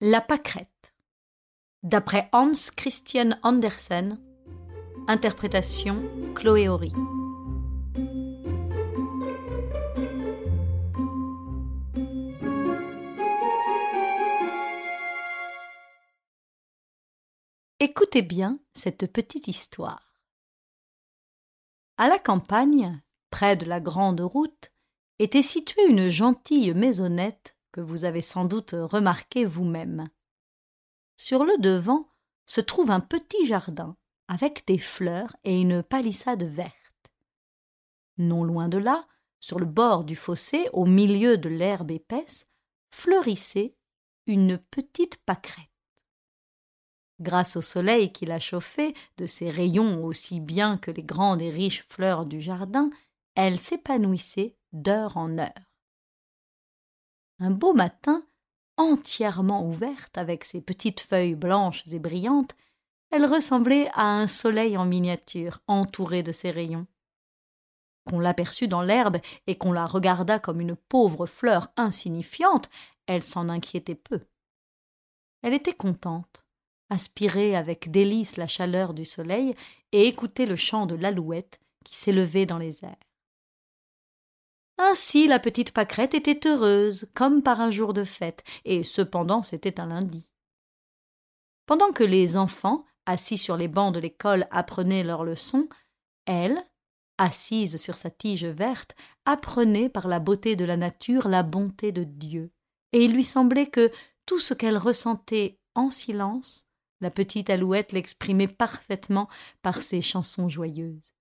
La pâquerette. D'après Hans Christian Andersen. Interprétation Chloé Horry. Écoutez bien cette petite histoire. À la campagne, près de la grande route, était située une gentille maisonnette vous avez sans doute remarqué vous-même. Sur le devant se trouve un petit jardin avec des fleurs et une palissade verte. Non loin de là, sur le bord du fossé, au milieu de l'herbe épaisse, fleurissait une petite pâquerette. Grâce au soleil qui la chauffait de ses rayons aussi bien que les grandes et riches fleurs du jardin, elle s'épanouissait d'heure en heure un beau matin, entièrement ouverte, avec ses petites feuilles blanches et brillantes, elle ressemblait à un soleil en miniature, entouré de ses rayons. Qu'on l'aperçut dans l'herbe et qu'on la regardât comme une pauvre fleur insignifiante, elle s'en inquiétait peu. Elle était contente, aspirait avec délice la chaleur du soleil et écoutait le chant de l'alouette qui s'élevait dans les airs. Ainsi la petite pâquerette était heureuse, comme par un jour de fête, et cependant c'était un lundi. Pendant que les enfants, assis sur les bancs de l'école, apprenaient leurs leçons, elle, assise sur sa tige verte, apprenait par la beauté de la nature la bonté de Dieu, et il lui semblait que tout ce qu'elle ressentait en silence, la petite alouette l'exprimait parfaitement par ses chansons joyeuses.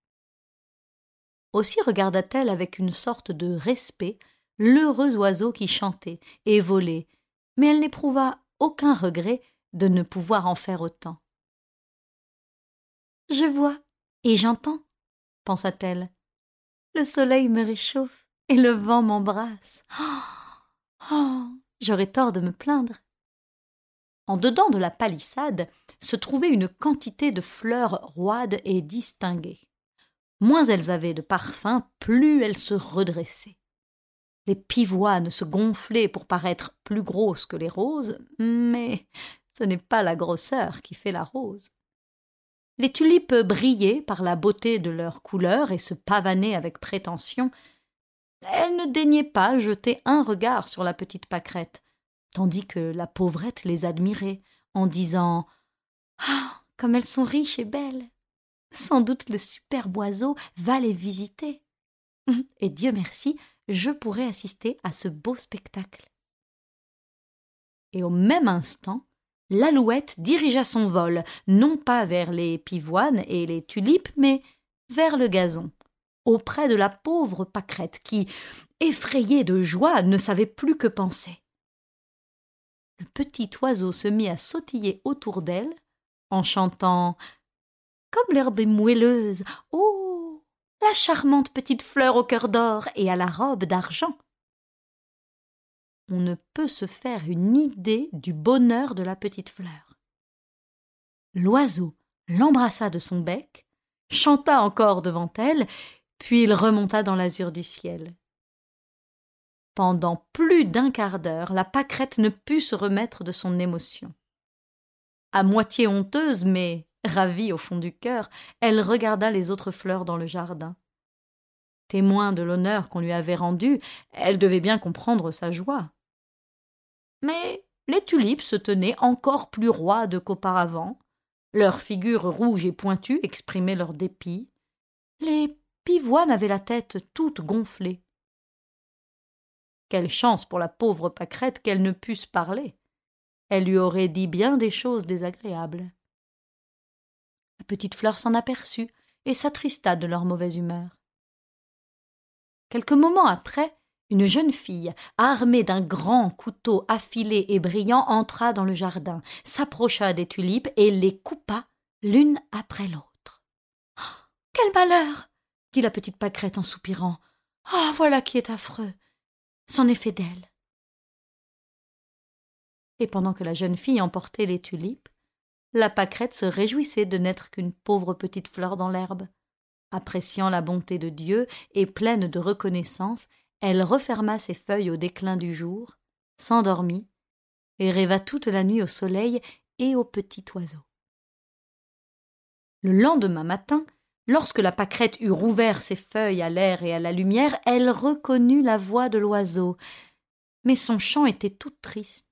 Aussi regarda-t-elle avec une sorte de respect l'heureux oiseau qui chantait et volait, mais elle n'éprouva aucun regret de ne pouvoir en faire autant. Je vois et j'entends, pensa-t-elle. Le soleil me réchauffe et le vent m'embrasse. Oh, oh j'aurais tort de me plaindre. En dedans de la palissade se trouvait une quantité de fleurs roides et distinguées moins elles avaient de parfum, plus elles se redressaient. Les pivoines se gonflaient pour paraître plus grosses que les roses, mais ce n'est pas la grosseur qui fait la rose. Les tulipes brillaient par la beauté de leur couleur et se pavanaient avec prétention. Elles ne daignaient pas jeter un regard sur la petite pâquerette, tandis que la pauvrette les admirait, en disant Ah, comme elles sont riches et belles sans doute le superbe oiseau va les visiter. Et Dieu merci, je pourrai assister à ce beau spectacle. Et au même instant, l'alouette dirigea son vol, non pas vers les pivoines et les tulipes, mais vers le gazon, auprès de la pauvre pâquerette qui, effrayée de joie, ne savait plus que penser. Le petit oiseau se mit à sautiller autour d'elle, en chantant comme l'herbe est moelleuse. Oh. La charmante petite fleur au cœur d'or et à la robe d'argent. On ne peut se faire une idée du bonheur de la petite fleur. L'oiseau l'embrassa de son bec, chanta encore devant elle, puis il remonta dans l'azur du ciel. Pendant plus d'un quart d'heure, la pâquerette ne put se remettre de son émotion. À moitié honteuse, mais Ravie au fond du cœur, elle regarda les autres fleurs dans le jardin. Témoin de l'honneur qu'on lui avait rendu, elle devait bien comprendre sa joie. Mais les tulipes se tenaient encore plus roides qu'auparavant. Leurs figures rouges et pointues exprimaient leur dépit. Les pivoines avaient la tête toute gonflée. Quelle chance pour la pauvre pâquerette qu'elle ne puisse parler. Elle lui aurait dit bien des choses désagréables petite fleur s'en aperçut et s'attrista de leur mauvaise humeur. Quelques moments après, une jeune fille, armée d'un grand couteau affilé et brillant, entra dans le jardin, s'approcha des tulipes et les coupa l'une après l'autre. Oh, quel malheur dit la petite pâquerette en soupirant. Ah, voilà qui est affreux. C'en est fait d'elle. Et pendant que la jeune fille emportait les tulipes, la pâquerette se réjouissait de n'être qu'une pauvre petite fleur dans l'herbe. Appréciant la bonté de Dieu et pleine de reconnaissance, elle referma ses feuilles au déclin du jour, s'endormit et rêva toute la nuit au soleil et au petit oiseau. Le lendemain matin, lorsque la pâquerette eut rouvert ses feuilles à l'air et à la lumière, elle reconnut la voix de l'oiseau, mais son chant était tout triste.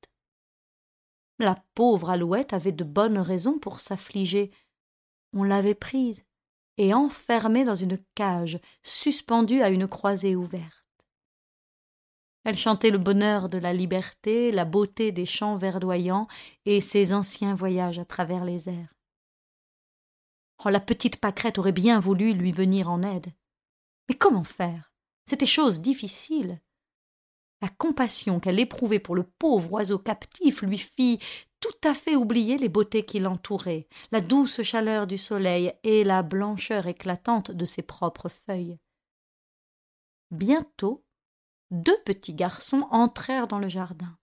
La pauvre alouette avait de bonnes raisons pour s'affliger. On l'avait prise et enfermée dans une cage, suspendue à une croisée ouverte. Elle chantait le bonheur de la liberté, la beauté des champs verdoyants et ses anciens voyages à travers les airs. Oh, la petite pâquerette aurait bien voulu lui venir en aide. Mais comment faire? C'était chose difficile. La compassion qu'elle éprouvait pour le pauvre oiseau captif lui fit tout à fait oublier les beautés qui l'entouraient, la douce chaleur du soleil et la blancheur éclatante de ses propres feuilles. Bientôt, deux petits garçons entrèrent dans le jardin.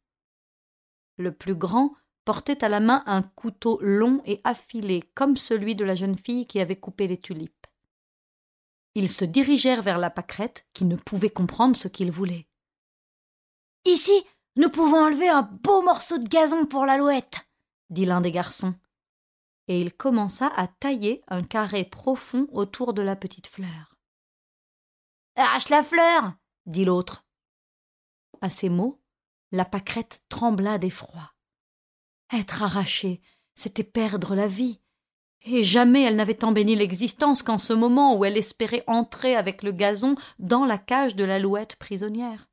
Le plus grand portait à la main un couteau long et affilé comme celui de la jeune fille qui avait coupé les tulipes. Ils se dirigèrent vers la pâquerette qui ne pouvait comprendre ce qu'ils voulaient. Ici, nous pouvons enlever un beau morceau de gazon pour l'alouette, dit l'un des garçons. Et il commença à tailler un carré profond autour de la petite fleur. Arrache la fleur, dit l'autre. À ces mots, la pâquerette trembla d'effroi. Être arrachée, c'était perdre la vie. Et jamais elle n'avait tant béni l'existence qu'en ce moment où elle espérait entrer avec le gazon dans la cage de l'alouette prisonnière.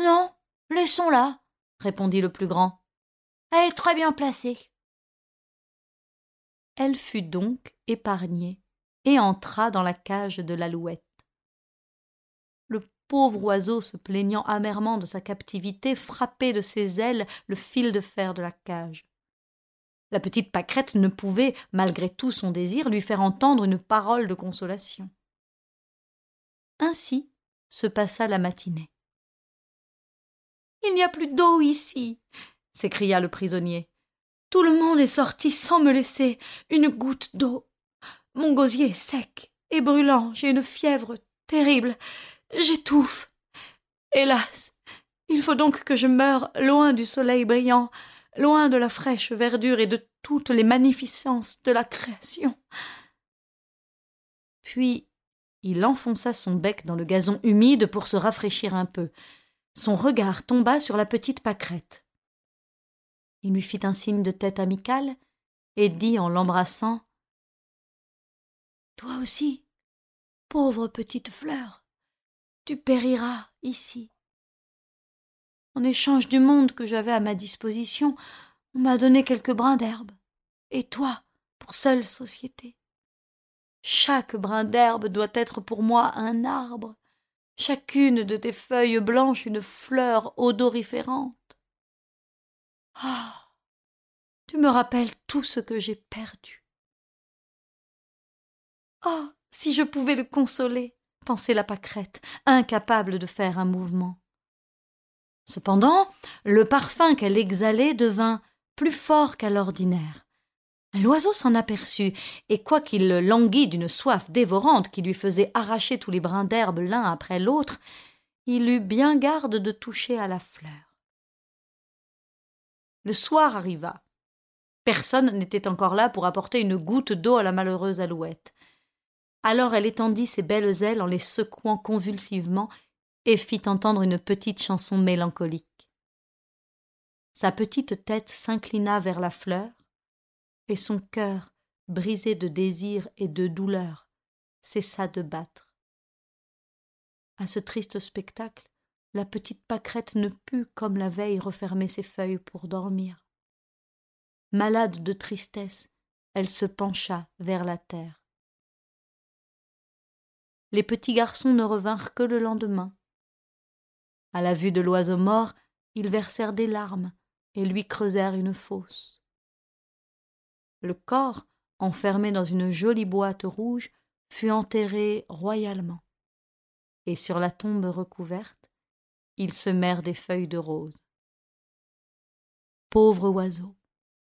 Non, laissons-la, répondit le plus grand. Elle est très bien placée. Elle fut donc épargnée et entra dans la cage de l'alouette pauvre oiseau se plaignant amèrement de sa captivité frappait de ses ailes le fil de fer de la cage. La petite pâquerette ne pouvait, malgré tout son désir, lui faire entendre une parole de consolation. Ainsi se passa la matinée. Il n'y a plus d'eau ici, s'écria le prisonnier. Tout le monde est sorti sans me laisser une goutte d'eau. Mon gosier est sec et brûlant, j'ai une fièvre terrible. J'étouffe. Hélas. Il faut donc que je meure loin du soleil brillant, loin de la fraîche verdure et de toutes les magnificences de la création. Puis il enfonça son bec dans le gazon humide pour se rafraîchir un peu. Son regard tomba sur la petite pâquerette. Il lui fit un signe de tête amical et dit en l'embrassant Toi aussi, pauvre petite fleur, tu périras ici. En échange du monde que j'avais à ma disposition, on m'a donné quelques brins d'herbe, et toi, pour seule société. Chaque brin d'herbe doit être pour moi un arbre, chacune de tes feuilles blanches une fleur odoriférante. Ah. Tu me rappelles tout ce que j'ai perdu. Ah. Si je pouvais le consoler pensait la pâquerette, incapable de faire un mouvement. Cependant, le parfum qu'elle exhalait devint plus fort qu'à l'ordinaire. L'oiseau s'en aperçut, et quoiqu'il languît d'une soif dévorante qui lui faisait arracher tous les brins d'herbe l'un après l'autre, il eut bien garde de toucher à la fleur. Le soir arriva. Personne n'était encore là pour apporter une goutte d'eau à la malheureuse alouette. Alors elle étendit ses belles ailes en les secouant convulsivement et fit entendre une petite chanson mélancolique. Sa petite tête s'inclina vers la fleur, et son cœur, brisé de désir et de douleur, cessa de battre. À ce triste spectacle, la petite pâquerette ne put, comme la veille, refermer ses feuilles pour dormir. Malade de tristesse, elle se pencha vers la terre les petits garçons ne revinrent que le lendemain. À la vue de l'oiseau mort, ils versèrent des larmes et lui creusèrent une fosse. Le corps, enfermé dans une jolie boîte rouge, fut enterré royalement, et sur la tombe recouverte, ils semèrent des feuilles de rose. Pauvre oiseau.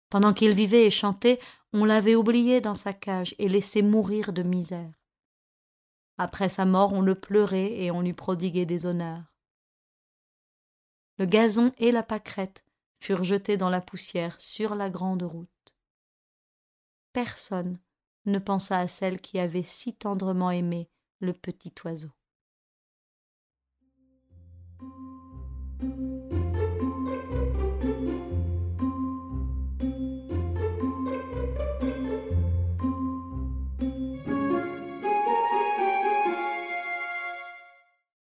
Pendant qu'il vivait et chantait, on l'avait oublié dans sa cage et laissé mourir de misère. Après sa mort, on le pleurait et on lui prodiguait des honneurs. le gazon et la pâquerette furent jetés dans la poussière sur la grande route. Personne ne pensa à celle qui avait si tendrement aimé le petit oiseau.